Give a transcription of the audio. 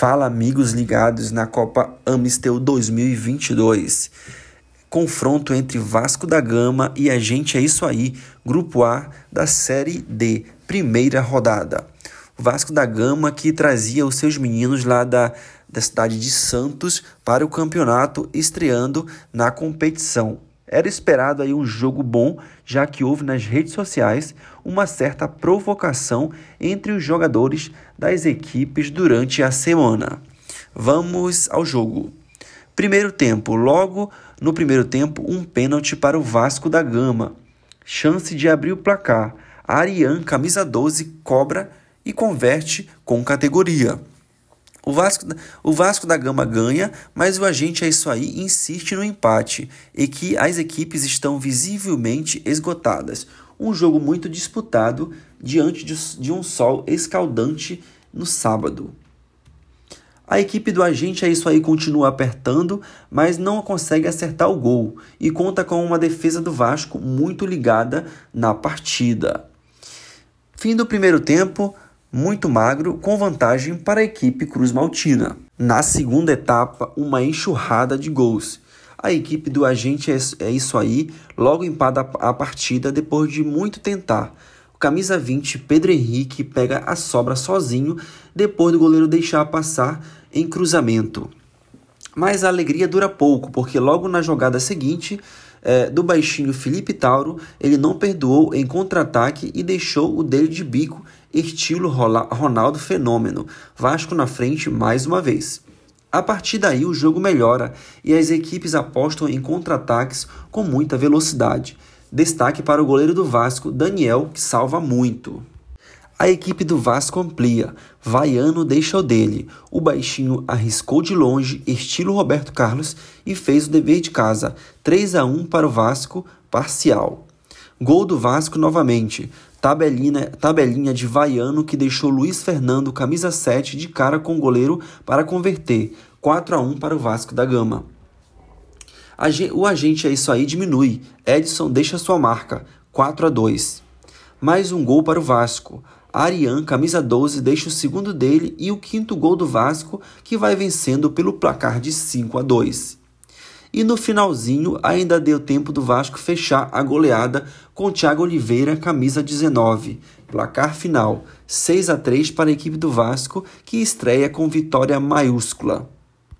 Fala, amigos ligados na Copa Amistel 2022. Confronto entre Vasco da Gama e a gente é isso aí, Grupo A da Série D, primeira rodada. O Vasco da Gama que trazia os seus meninos lá da, da cidade de Santos para o campeonato, estreando na competição. Era esperado aí um jogo bom, já que houve nas redes sociais uma certa provocação entre os jogadores das equipes durante a semana. Vamos ao jogo. Primeiro tempo, logo no primeiro tempo, um pênalti para o Vasco da Gama. Chance de abrir o placar. Arian, camisa 12, cobra e converte com categoria. O Vasco, o Vasco da Gama ganha, mas o agente é isso aí insiste no empate e que as equipes estão visivelmente esgotadas. Um jogo muito disputado diante de, um sol escaldante no sábado. A equipe do agente é isso aí continua apertando, mas não consegue acertar o gol e conta com uma defesa do Vasco muito ligada na partida. Fim do primeiro tempo, muito magro, com vantagem para a equipe Cruz Maltina. Na segunda etapa, uma enxurrada de gols. A equipe do agente é, é isso aí, logo empata a partida depois de muito tentar. O camisa 20, Pedro Henrique, pega a sobra sozinho depois do goleiro deixar passar em cruzamento. Mas a alegria dura pouco, porque logo na jogada seguinte, é, do baixinho Felipe Tauro, ele não perdoou em contra-ataque e deixou o dele de bico estilo Ronaldo Fenômeno, Vasco na frente mais uma vez. A partir daí o jogo melhora e as equipes apostam em contra-ataques com muita velocidade. Destaque para o goleiro do Vasco, Daniel, que salva muito. A equipe do Vasco amplia. Vaiano deixa o dele. O baixinho arriscou de longe, estilo Roberto Carlos, e fez o dever de casa. 3 a 1 para o Vasco, parcial. Gol do Vasco novamente. Tabelinha, tabelinha de vaiano que deixou Luiz Fernando, camisa 7, de cara com o goleiro para converter. 4 a 1 para o Vasco da Gama. O agente é isso aí diminui. Edson deixa sua marca. 4 a 2. Mais um gol para o Vasco. Arian, camisa 12, deixa o segundo dele e o quinto gol do Vasco, que vai vencendo pelo placar de 5 a 2. E no finalzinho ainda deu tempo do Vasco fechar a goleada com Thiago Oliveira, camisa 19. Placar final 6 a 3 para a equipe do Vasco, que estreia com vitória maiúscula.